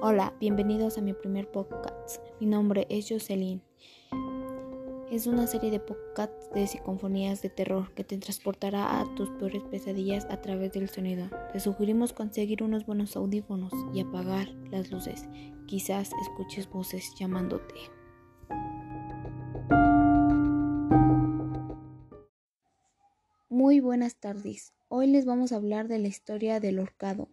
Hola, bienvenidos a mi primer podcast. Mi nombre es Jocelyn. Es una serie de podcasts de psicofonías de terror que te transportará a tus peores pesadillas a través del sonido. Te sugerimos conseguir unos buenos audífonos y apagar las luces. Quizás escuches voces llamándote. Muy buenas tardes. Hoy les vamos a hablar de la historia del horcado.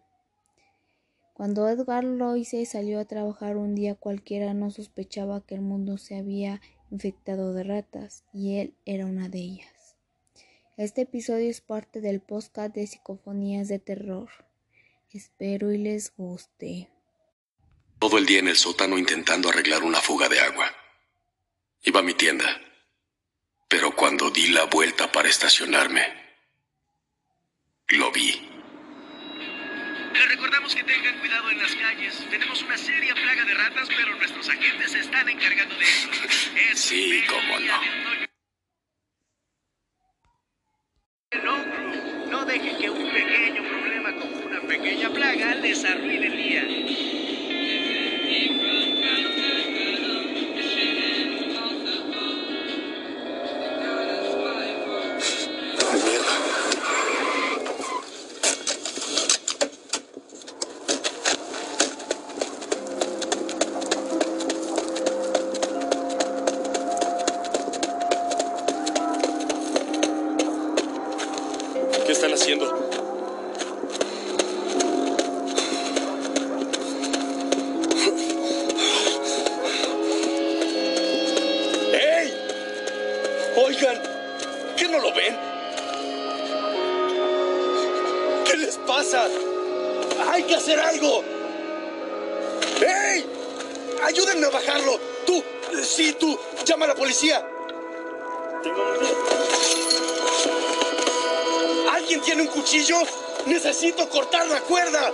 Cuando Edgar Loise salió a trabajar un día cualquiera no sospechaba que el mundo se había infectado de ratas y él era una de ellas. Este episodio es parte del podcast de psicofonías de terror. Espero y les guste. Todo el día en el sótano intentando arreglar una fuga de agua. Iba a mi tienda. Pero cuando di la vuelta para estacionarme, lo vi. Les recordamos que tengan cuidado en las calles. Tenemos una seria plaga de ratas, pero nuestros agentes se están encargando de eso. Es Sí, cómo no. No, no dejen que un pequeño problema como una pequeña plaga les arruine el día. Están haciendo? ¡Ey! Oigan, ¿qué no lo ven? ¿Qué les pasa? ¡Hay que hacer algo! ¡Ey! ¡Ayúdenme a bajarlo! ¡Tú! Sí, tú. Llama a la policía. ¿Alguien tiene un cuchillo? Necesito cortar la cuerda.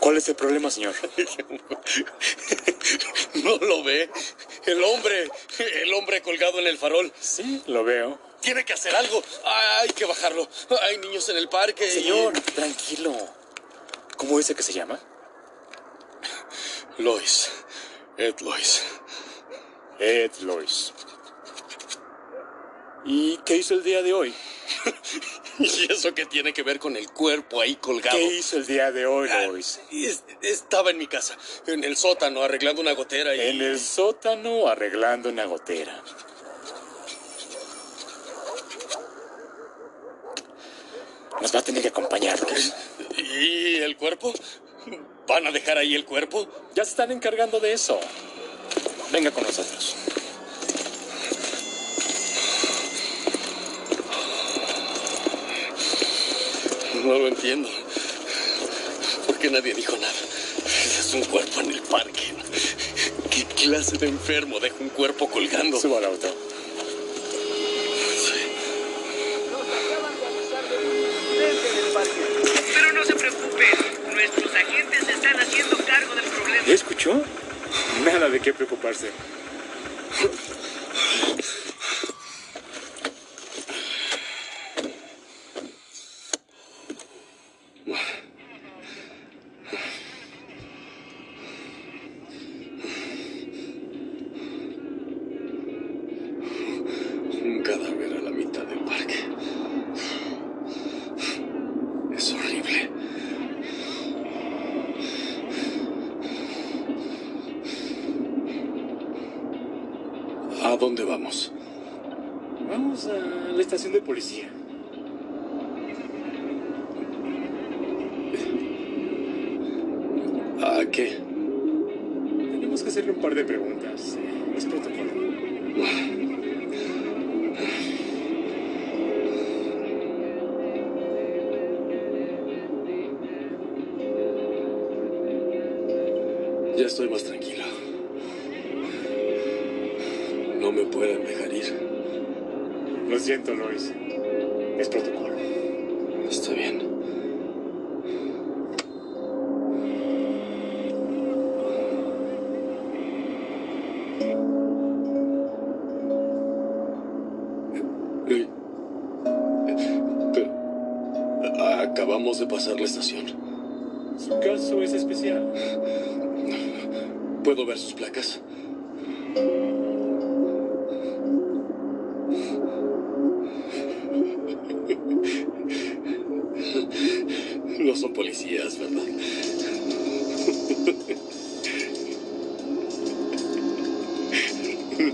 ¿Cuál es el problema, señor? ¿No lo ve? El hombre, el hombre colgado en el farol. Sí, lo veo. Tiene que hacer algo. Hay que bajarlo. Hay niños en el parque. y- Señor, tranquilo. ¿Cómo dice que se llama? Lois. Ed Lois. Ed Lois. ¿Y qué hizo el día de hoy? ¿Y eso qué tiene que ver con el cuerpo ahí colgado? ¿Qué hizo el día de hoy, Ah, Lois? es- Estaba en mi casa, en el sótano, arreglando una gotera y... En el sótano arreglando una gotera. Nos va a tener que acompañar, Lois. ¿Y el cuerpo? ¿Van a dejar ahí el cuerpo? Ya se están encargando de eso. Venga con nosotros. No lo entiendo. ¿Por qué nadie dijo nada? Es un cuerpo en el parque. ¿Qué clase de enfermo deja un cuerpo colgando? Suba al auto. Pero no se preocupen, nuestros agentes se están haciendo cargo del problema. ¿Ya escuchó? Nada de qué preocuparse. Un cadáver a la mitad del parque. Es horrible. ¿A dónde vamos? Vamos a la estación de policía. Par de preguntas. Es protocolo. Ya estoy más tranquilo. No me pueden dejar ir. Lo siento, Lois. Es protocolo. Su caso es especial. ¿Puedo ver sus placas? No son policías, ¿verdad?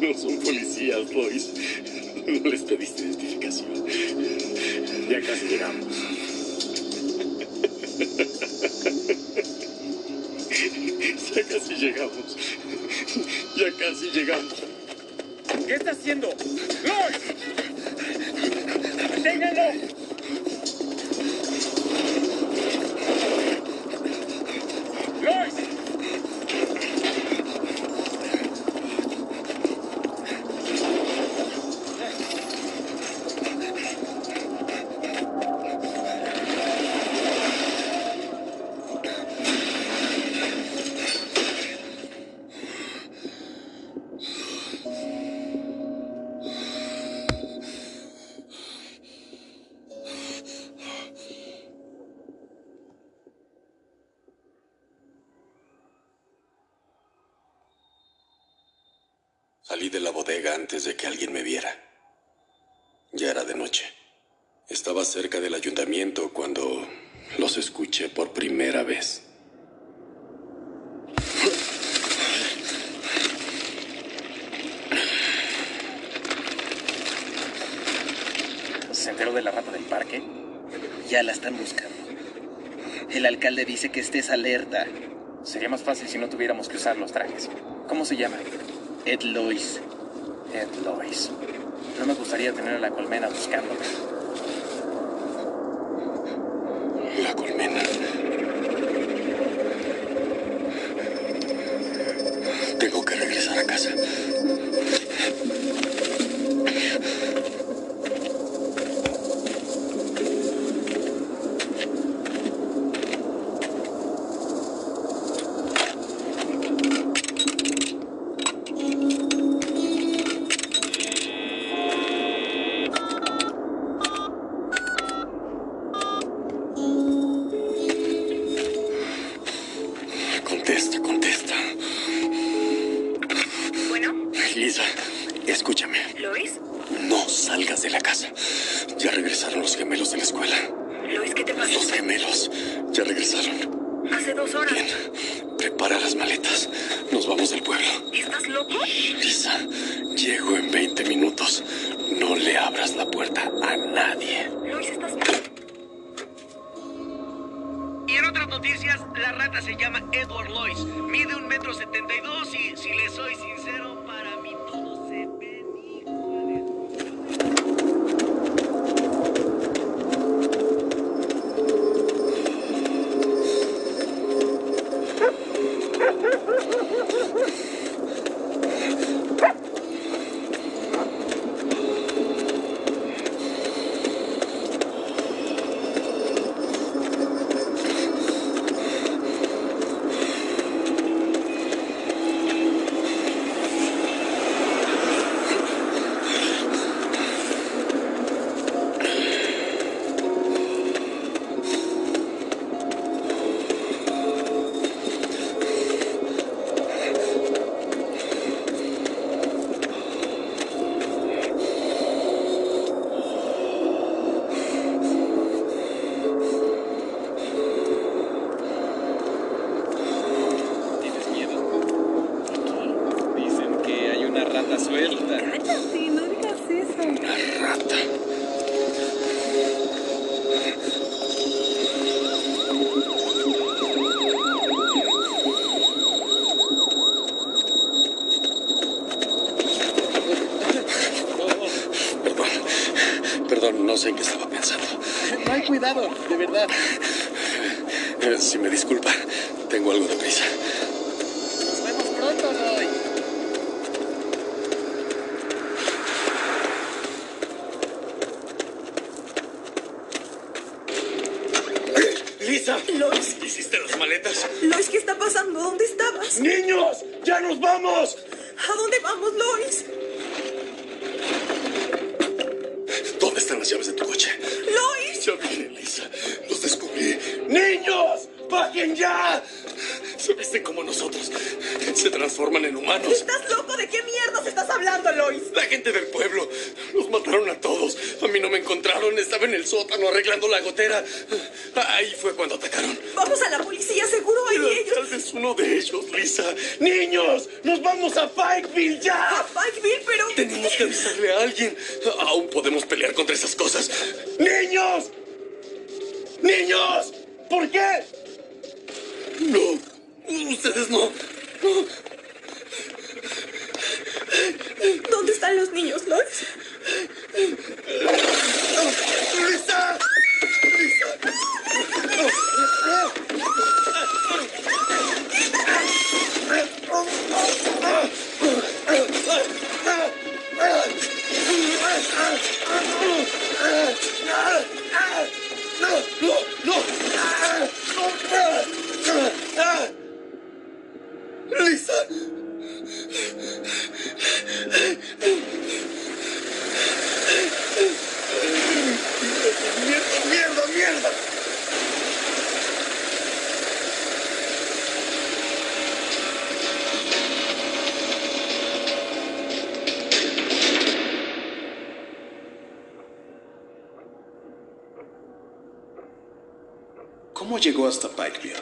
No son policías, Lois. No les pediste identificación. Ya casi llegamos. Llegamos. Ya casi llegamos. ¿Qué está haciendo? ¡Lois! ¡Deténganlo! Salí de la bodega antes de que alguien me viera. Ya era de noche. Estaba cerca del ayuntamiento cuando los escuché por primera vez. ¿Se enteró de la rata del parque? Ya la están buscando. El alcalde dice que estés alerta. Sería más fácil si no tuviéramos que usar los trajes. ¿Cómo se llama? Ed Lois. Ed Lois. No me gustaría tener a la colmena buscándome. Lisa, escúchame. Lois, No salgas de la casa. Ya regresaron los gemelos de la escuela. Lois, ¿qué te pasa? Los gemelos. Ya regresaron. Hace dos horas. Bien. Prepara las maletas. Nos vamos del pueblo. ¿Estás loco? Lisa, llego en 20 minutos. No le abras la puerta a nadie. Lois, estás Y en otras noticias, la rata se llama Edward Lois. Mide un metro setenta y dos y, si le soy sincero, no sé en qué estaba pensando. No hay cuidado, de verdad. Eh, si me disculpa, tengo algo de prisa. Nos vemos pronto, Roy. ¡Lisa! Lois, ¿Hiciste las maletas? Lois, ¿qué está pasando? ¿Dónde estabas? ¡Niños! ¡Ya nos vamos! ¿A dónde vamos, Lois? Están las llaves de tu coche? Lois. Ya vine, Lisa. Los descubrí ¡Paguen ya! Se visten como nosotros. Se transforman en humanos. ¿Estás loco? ¿De qué mierdas estás hablando, Lois? La gente del pueblo. Los mataron a todos. A mí no me encontraron. Estaba en el sótano arreglando la gotera. Ahí fue cuando atacaron. Vamos a la policía, seguro vez uno de ellos, Lisa. ¡Niños! ¡Nos vamos a Pikeville ya! A Pikeville, pero... Tenemos que avisarle a alguien. Aún podemos pelear contra esas cosas. ¡Niños! ¡Niños! ¿Por qué? No. Ustedes no. No. ¡Lisa! ¿Cómo llegó hasta Pikeville?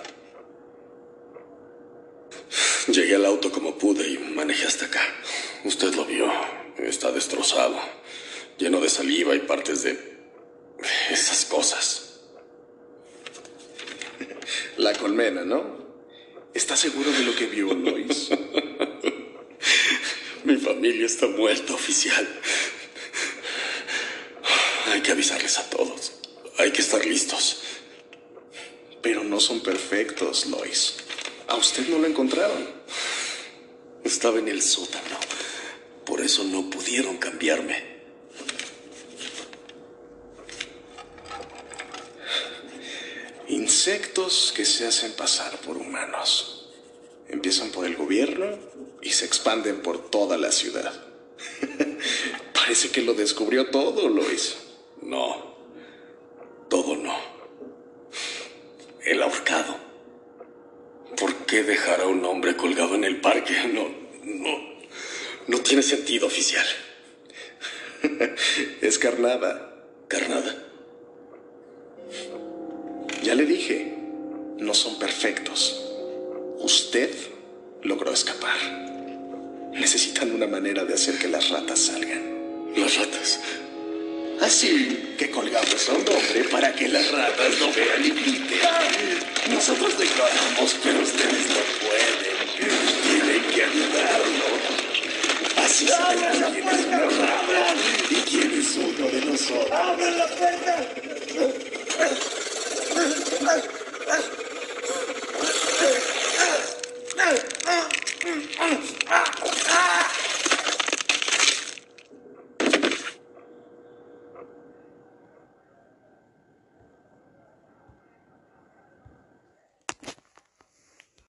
Llegué al auto como pude y manejé hasta acá. Usted lo vio. Está destrozado. Lleno de saliva y partes de... esas cosas. La colmena, ¿no? ¿Está seguro de lo que vio, Lois? Mi familia está muerta, oficial. Hay que avisarles a todos. Hay que estar listos. No son perfectos, Lois. A usted no lo encontraron. Estaba en el sótano. Por eso no pudieron cambiarme. Insectos que se hacen pasar por humanos. Empiezan por el gobierno y se expanden por toda la ciudad. Parece que lo descubrió todo, Lois. No. Todo no. El ahorcado. ¿Por qué dejar a un hombre colgado en el parque? No, no. No tiene sentido, oficial. Es carnada. ¿Carnada? Ya le dije, no son perfectos. Usted logró escapar. Necesitan una manera de hacer que las ratas salgan. Las ratas. Así que colgamos a un hombre para que las ratas no vean y griten. Nosotros declaramos, pero ustedes no pueden. Tienen que ayudarlo. Así sabrán quién es una rata y quién es uno de nosotros. ¡Abran la puerta!